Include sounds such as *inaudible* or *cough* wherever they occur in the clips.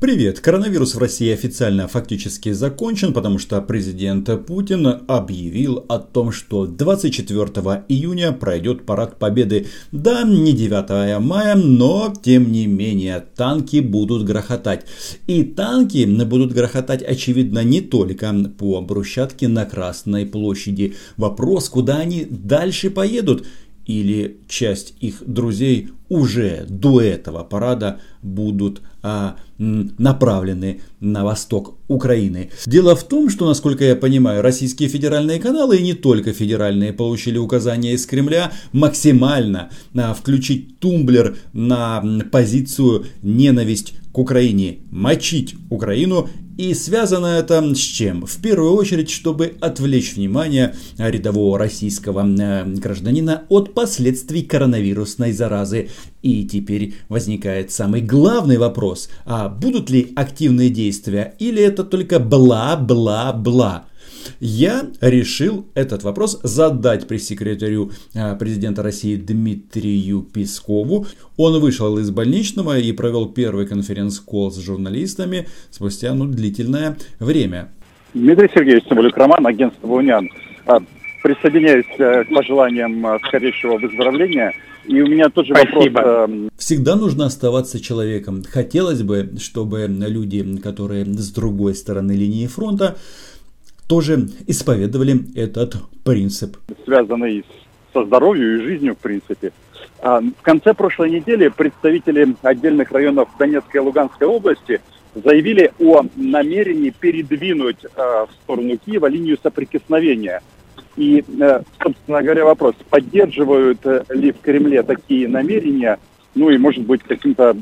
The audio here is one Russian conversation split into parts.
Привет! Коронавирус в России официально фактически закончен, потому что президент Путин объявил о том, что 24 июня пройдет парад победы. Да, не 9 мая, но тем не менее танки будут грохотать. И танки будут грохотать, очевидно, не только по брусчатке на Красной площади. Вопрос, куда они дальше поедут или часть их друзей уже до этого парада будут а, направлены на восток Украины. Дело в том, что, насколько я понимаю, российские федеральные каналы, и не только федеральные, получили указание из Кремля максимально а, включить тумблер на позицию ненависть к Украине, мочить Украину и связано это с чем? В первую очередь, чтобы отвлечь внимание рядового российского э, гражданина от последствий коронавирусной заразы. И теперь возникает самый главный вопрос. А будут ли активные действия или это только бла-бла-бла? Я решил этот вопрос задать пресс-секретарю а, президента России Дмитрию Пескову. Он вышел из больничного и провел первый конференц-колл с журналистами спустя ну, длительное время. Дмитрий Сергеевич Цымбалюк, Роман, агентство «Униан». А, присоединяюсь э, к пожеланиям э, скорейшего выздоровления. И у меня тоже Спасибо. вопрос. Эм, Всегда нужно оставаться человеком. Хотелось бы, чтобы люди, которые с другой стороны линии фронта, тоже исповедовали этот принцип. Связанный со здоровьем и жизнью, в принципе. А, в конце прошлой недели представители отдельных районов Донецкой и Луганской области заявили о намерении передвинуть а, в сторону Киева линию соприкосновения. И, э, собственно говоря, вопрос, поддерживают э, ли в Кремле такие намерения, ну и, может быть, каким-то,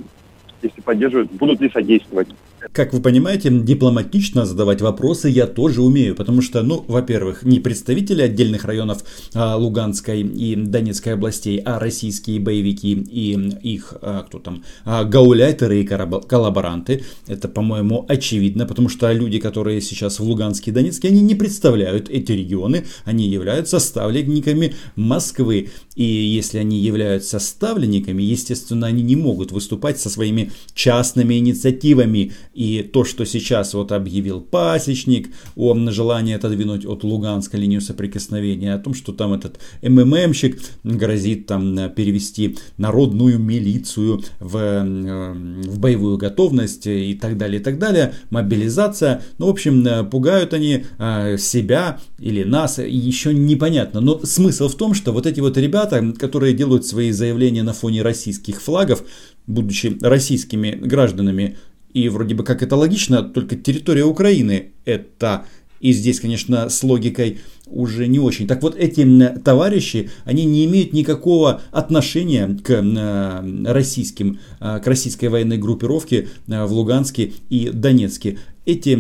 если поддерживают, будут ли содействовать? Как вы понимаете, дипломатично задавать вопросы я тоже умею, потому что, ну, во-первых, не представители отдельных районов а, Луганской и Донецкой областей, а российские боевики и их, а, кто там, а, гауляйтеры и коллаборанты. Это, по-моему, очевидно, потому что люди, которые сейчас в Луганске и Донецке, они не представляют эти регионы, они являются ставленниками Москвы. И если они являются ставленниками, естественно, они не могут выступать со своими частными инициативами и то, что сейчас вот объявил Пасечник о желании отодвинуть от Луганска линию соприкосновения, о том, что там этот МММщик грозит там перевести народную милицию в, э, в боевую готовность и так далее, и так далее, мобилизация. Ну, в общем, э, пугают они э, себя или нас, еще непонятно. Но смысл в том, что вот эти вот ребята, которые делают свои заявления на фоне российских флагов, будучи российскими гражданами, и вроде бы как это логично, только территория Украины это и здесь, конечно, с логикой уже не очень. Так вот, эти товарищи, они не имеют никакого отношения к э, российским, э, к российской военной группировке э, в Луганске и Донецке эти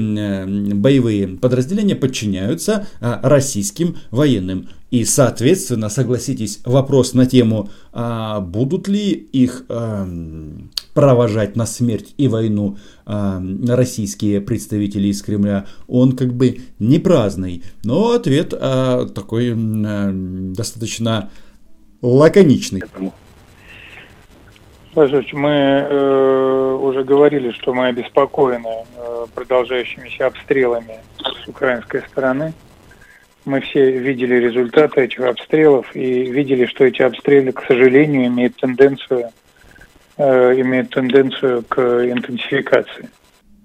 боевые подразделения подчиняются российским военным. И, соответственно, согласитесь, вопрос на тему, а будут ли их провожать на смерть и войну а, российские представители из Кремля, он как бы не праздный. Но ответ а, такой а, достаточно лаконичный. Слушайте, мы э, уже говорили, что мы обеспокоены э, продолжающимися обстрелами с украинской стороны. Мы все видели результаты этих обстрелов и видели, что эти обстрелы, к сожалению, имеют тенденцию, э, имеют тенденцию к интенсификации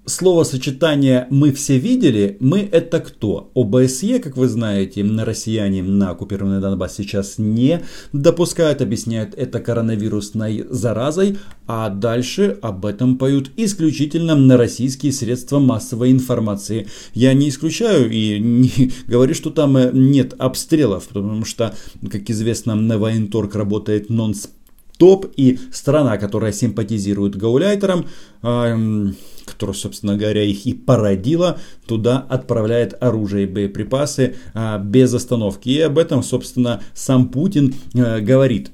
словосочетание «мы все видели», «мы» это кто? ОБСЕ, как вы знаете, на россияне на оккупированный Донбасс сейчас не допускают, объясняют это коронавирусной заразой, а дальше об этом поют исключительно на российские средства массовой информации. Я не исключаю и не *laughs* говорю, что там нет обстрелов, потому что, как известно, на военторг работает нон-стоп топ и страна, которая симпатизирует гауляйтерам, э, которая, собственно говоря, их и породила, туда отправляет оружие и боеприпасы э, без остановки. И об этом, собственно, сам Путин э, говорит.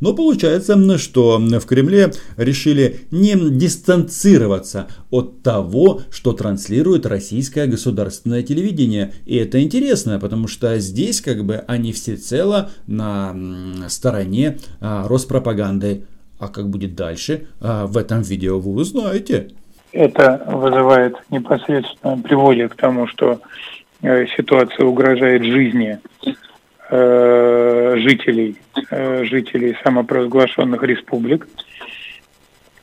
Но получается, что в Кремле решили не дистанцироваться от того, что транслирует российское государственное телевидение. И это интересно, потому что здесь как бы они всецело на стороне а, Роспропаганды. А как будет дальше, а, в этом видео вы узнаете. Это вызывает непосредственно, приводит к тому, что э, ситуация угрожает жизни э, жителей, э, жителей самопровозглашенных республик,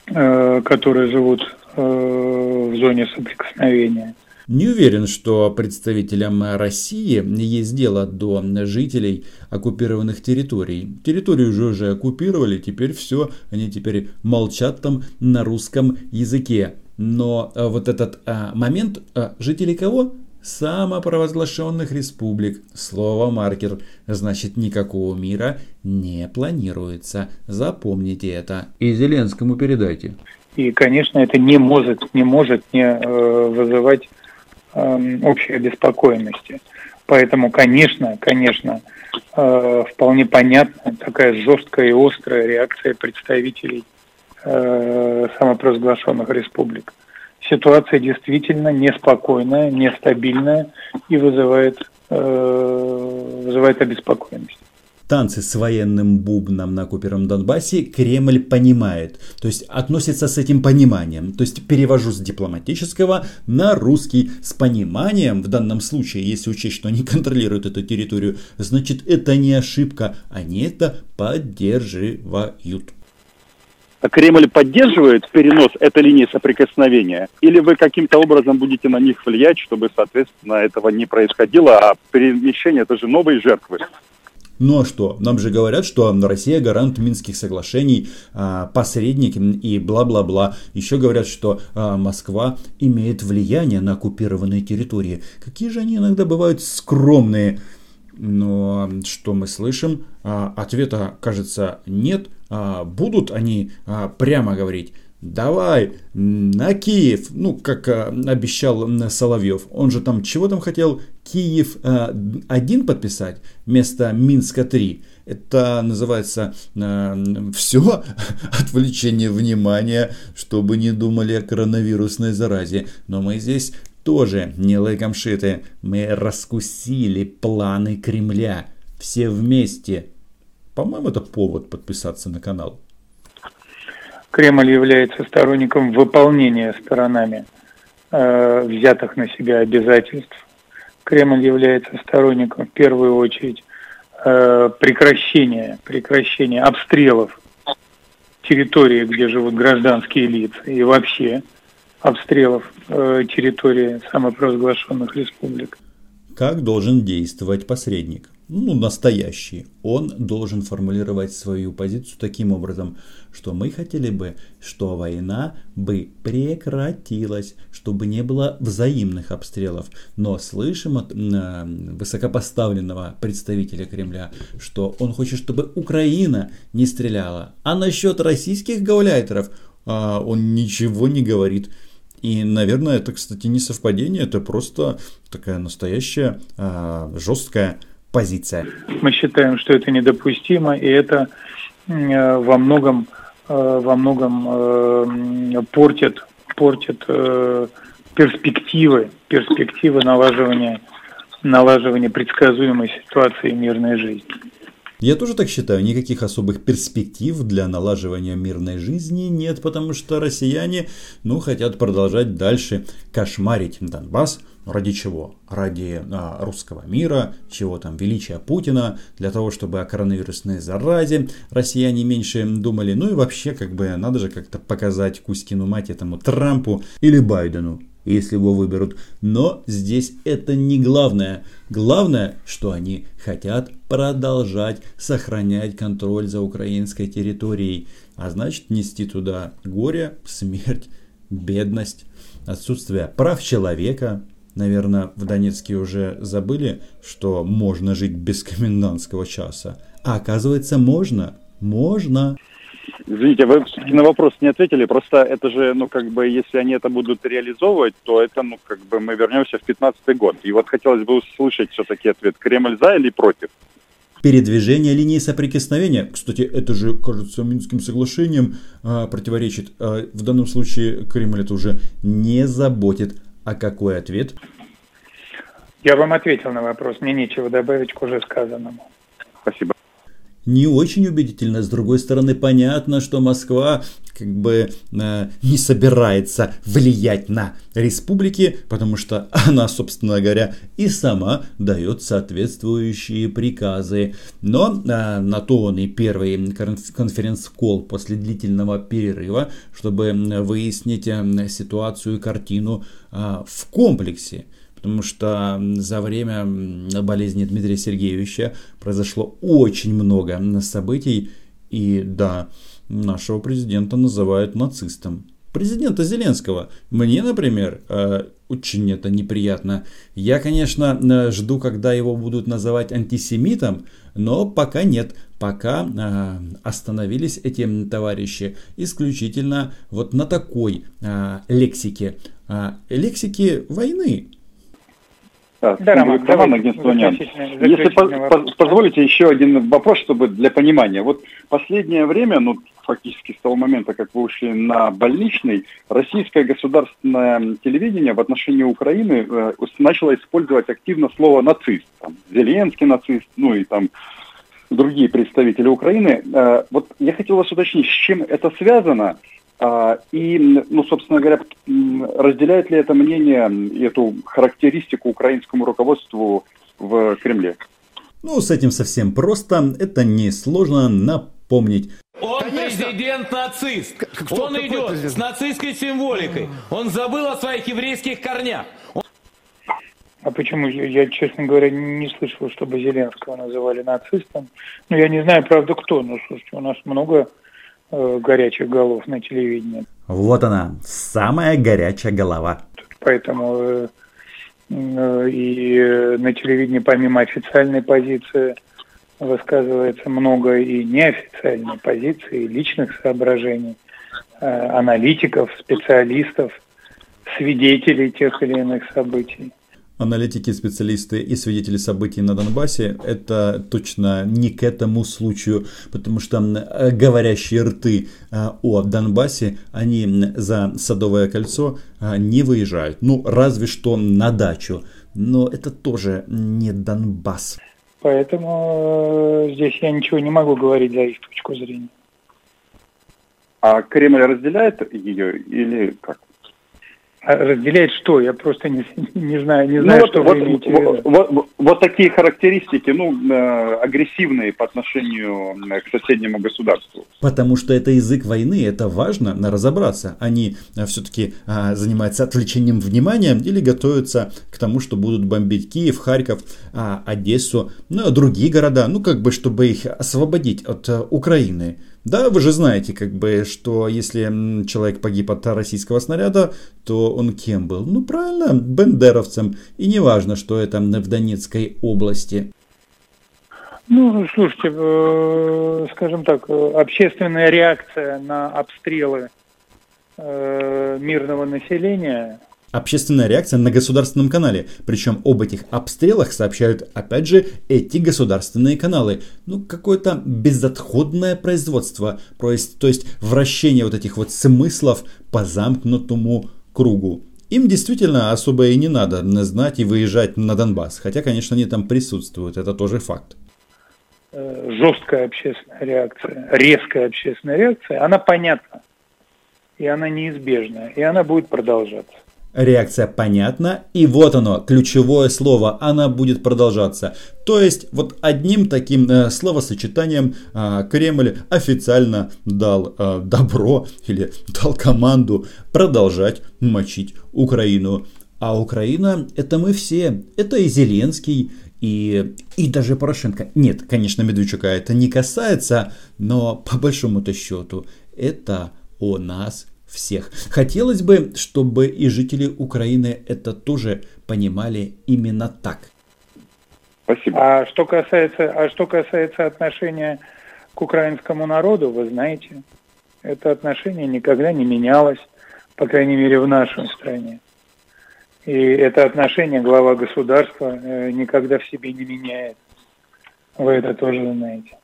э, которые живут в зоне соприкосновения. Не уверен, что представителям России есть дело до жителей оккупированных территорий. Территорию уже уже оккупировали, теперь все, они теперь молчат там на русском языке. Но вот этот момент а, жителей кого? Самопровозглашенных республик. Слово маркер, значит никакого мира не планируется. Запомните это. И Зеленскому передайте. И, конечно, это не может, не может не э, вызывать Эм, общей обеспокоенности. Поэтому, конечно, конечно, э, вполне понятна такая жесткая и острая реакция представителей э, самопровозглашенных республик. Ситуация действительно неспокойная, нестабильная и вызывает, э, вызывает обеспокоенность танцы с военным бубном на оккупированном Донбассе Кремль понимает. То есть относится с этим пониманием. То есть перевожу с дипломатического на русский с пониманием. В данном случае, если учесть, что они контролируют эту территорию, значит это не ошибка. Они это поддерживают. Кремль поддерживает перенос этой линии соприкосновения? Или вы каким-то образом будете на них влиять, чтобы, соответственно, этого не происходило, а перемещение это же новые жертвы? Ну а что? Нам же говорят, что Россия гарант Минских соглашений, а, посредник и бла-бла-бла. Еще говорят, что а, Москва имеет влияние на оккупированные территории. Какие же они иногда бывают скромные. Но что мы слышим? А, ответа, кажется, нет. Будут они прямо говорить давай на Киев, ну, как обещал Соловьев. Он же там, чего там хотел? Киев один подписать вместо Минска 3. Это называется э, все *laughs* отвлечение внимания, чтобы не думали о коронавирусной заразе. Но мы здесь тоже не лайком шиты. Мы раскусили планы Кремля. Все вместе. По-моему, это повод подписаться на канал. Кремль является сторонником выполнения сторонами э, взятых на себя обязательств. Кремль является сторонником в первую очередь э, прекращения, прекращения обстрелов территории, где живут гражданские лица, и вообще обстрелов территории самопровозглашенных республик. Как должен действовать посредник? ну, настоящий, он должен формулировать свою позицию таким образом, что мы хотели бы, что война бы прекратилась, чтобы не было взаимных обстрелов. Но слышим от э, высокопоставленного представителя Кремля, что он хочет, чтобы Украина не стреляла. А насчет российских гауляйтеров э, он ничего не говорит. И, наверное, это, кстати, не совпадение, это просто такая настоящая э, жесткая позиция? Мы считаем, что это недопустимо, и это э, во многом, э, во многом э, портит, портит перспективы, перспективы налаживания, налаживания предсказуемой ситуации мирной жизни. Я тоже так считаю, никаких особых перспектив для налаживания мирной жизни нет, потому что россияне, ну, хотят продолжать дальше кошмарить Донбасс, Ради чего? Ради а, русского мира, чего там, величия Путина, для того, чтобы о коронавирусной заразе россияне меньше думали. Ну и вообще, как бы, надо же как-то показать Кузькину мать этому Трампу или Байдену, если его выберут. Но здесь это не главное. Главное, что они хотят продолжать сохранять контроль за украинской территорией. А значит, нести туда горе, смерть, бедность, отсутствие прав человека, Наверное, в Донецке уже забыли, что можно жить без комендантского часа. А оказывается, можно. Можно. Извините, вы на вопрос не ответили. Просто это же, ну, как бы, если они это будут реализовывать, то это, ну, как бы, мы вернемся в 15 год. И вот хотелось бы услышать все-таки ответ. Кремль за или против? Передвижение линии соприкосновения, кстати, это же, кажется, Минским соглашением а, противоречит. А, в данном случае Кремль это уже не заботит. А какой ответ? Я вам ответил на вопрос. Мне нечего добавить к уже сказанному. Спасибо. Не очень убедительно. С другой стороны, понятно, что Москва как бы э, не собирается влиять на республики, потому что она, собственно говоря, и сама дает соответствующие приказы. Но э, на то он и первый конференц-колл после длительного перерыва, чтобы выяснить э, ситуацию и картину э, в комплексе потому что за время болезни Дмитрия Сергеевича произошло очень много событий, и да, нашего президента называют нацистом. Президента Зеленского. Мне, например, э, очень это неприятно. Я, конечно, э, жду, когда его будут называть антисемитом, но пока нет. Пока э, остановились эти товарищи исключительно вот на такой лексике. лексике войны. Да, да Роман, Роман Агнестунян. Если по позволите еще один вопрос, чтобы для понимания. Вот последнее время, ну, фактически с того момента, как вы ушли на больничный, российское государственное телевидение в отношении Украины э, начало использовать активно слово «нацист». Там, Зеленский нацист, ну и там другие представители Украины. Э, вот я хотел вас уточнить, с чем это связано – и, ну, собственно говоря, разделяет ли это мнение, эту характеристику украинскому руководству в Кремле? Ну, с этим совсем просто. Это несложно напомнить. Он Конечно. президент-нацист. Кто, Он идет президент? с нацистской символикой. Он забыл о своих еврейских корнях. А почему? Я, честно говоря, не слышал, чтобы Зеленского называли нацистом. Ну, я не знаю, правда, кто. Но, слушайте, у нас много горячих голов на телевидении. Вот она, самая горячая голова. Поэтому э, э, и на телевидении помимо официальной позиции высказывается много и неофициальной позиции, и личных соображений, аналитиков, специалистов, свидетелей тех или иных событий аналитики, специалисты и свидетели событий на Донбассе, это точно не к этому случаю, потому что говорящие рты а, о Донбассе, они за Садовое кольцо а, не выезжают. Ну, разве что на дачу. Но это тоже не Донбасс. Поэтому э, здесь я ничего не могу говорить за их точку зрения. А Кремль разделяет ее или как? А разделяет что? Я просто не, *laughs* не знаю, не знаю, ну, что вот, вы имеете вот, вот, вот, вот такие характеристики, ну, э, агрессивные по отношению к соседнему государству. Потому что это язык войны, это важно на разобраться. Они э, все-таки занимаются отвлечением внимания или готовятся к тому, что будут бомбить Киев, Харьков, Одессу, ну, а другие города, ну, как бы, чтобы их освободить от Украины. Да, вы же знаете, как бы, что если человек погиб от российского снаряда, то он кем был? Ну, правильно, бендеровцем. И не важно, что это в Донецкой области. Ну, слушайте, э, скажем так, э, общественная реакция на обстрелы э, мирного населения Общественная реакция на государственном канале. Причем об этих обстрелах сообщают, опять же, эти государственные каналы. Ну, какое-то безотходное производство. То есть, то есть вращение вот этих вот смыслов по замкнутому кругу. Им действительно особо и не надо знать и выезжать на Донбасс. Хотя, конечно, они там присутствуют. Это тоже факт э, жесткая общественная реакция, резкая общественная реакция, она понятна. И она неизбежна. И она будет продолжаться. Реакция понятна, и вот оно, ключевое слово, она будет продолжаться. То есть вот одним таким э, словосочетанием э, Кремль официально дал э, добро или дал команду продолжать мочить Украину. А Украина это мы все, это и Зеленский, и, и даже Порошенко. Нет, конечно, Медведчука это не касается, но по большому-то счету это о нас всех. Хотелось бы, чтобы и жители Украины это тоже понимали именно так. Спасибо. А что касается, а что касается отношения к украинскому народу, вы знаете, это отношение никогда не менялось, по крайней мере в нашей стране. И это отношение глава государства э, никогда в себе не меняет. Вы это тоже знаете.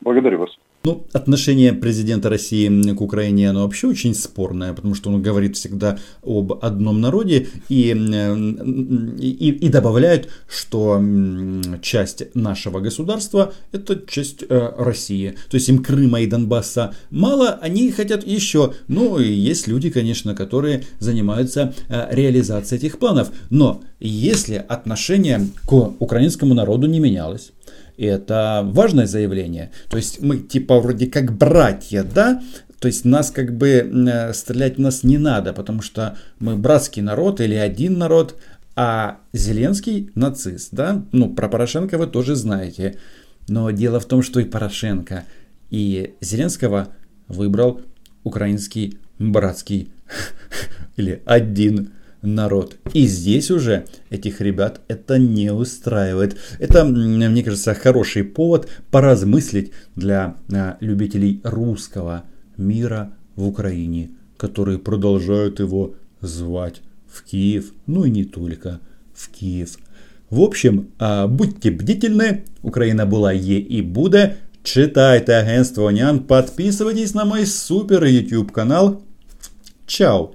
Благодарю вас. Ну, отношение президента России к Украине, оно вообще очень спорное, потому что он говорит всегда об одном народе и, и, и добавляет, что часть нашего государства это часть э, России. То есть им Крыма и Донбасса мало, они хотят еще. Ну, и есть люди, конечно, которые занимаются э, реализацией этих планов. Но если отношение к украинскому народу не менялось, и это важное заявление. То есть мы типа вроде как братья, да? То есть нас как бы э, стрелять в нас не надо, потому что мы братский народ или один народ, а Зеленский нацист, да? Ну, про Порошенко вы тоже знаете. Но дело в том, что и Порошенко, и Зеленского выбрал украинский братский *laughs* или один народ. И здесь уже этих ребят это не устраивает. Это, мне кажется, хороший повод поразмыслить для а, любителей русского мира в Украине, которые продолжают его звать в Киев, ну и не только в Киев. В общем, а, будьте бдительны, Украина была Е и буде. Читайте агентство Нян, подписывайтесь на мой супер YouTube канал. Чао!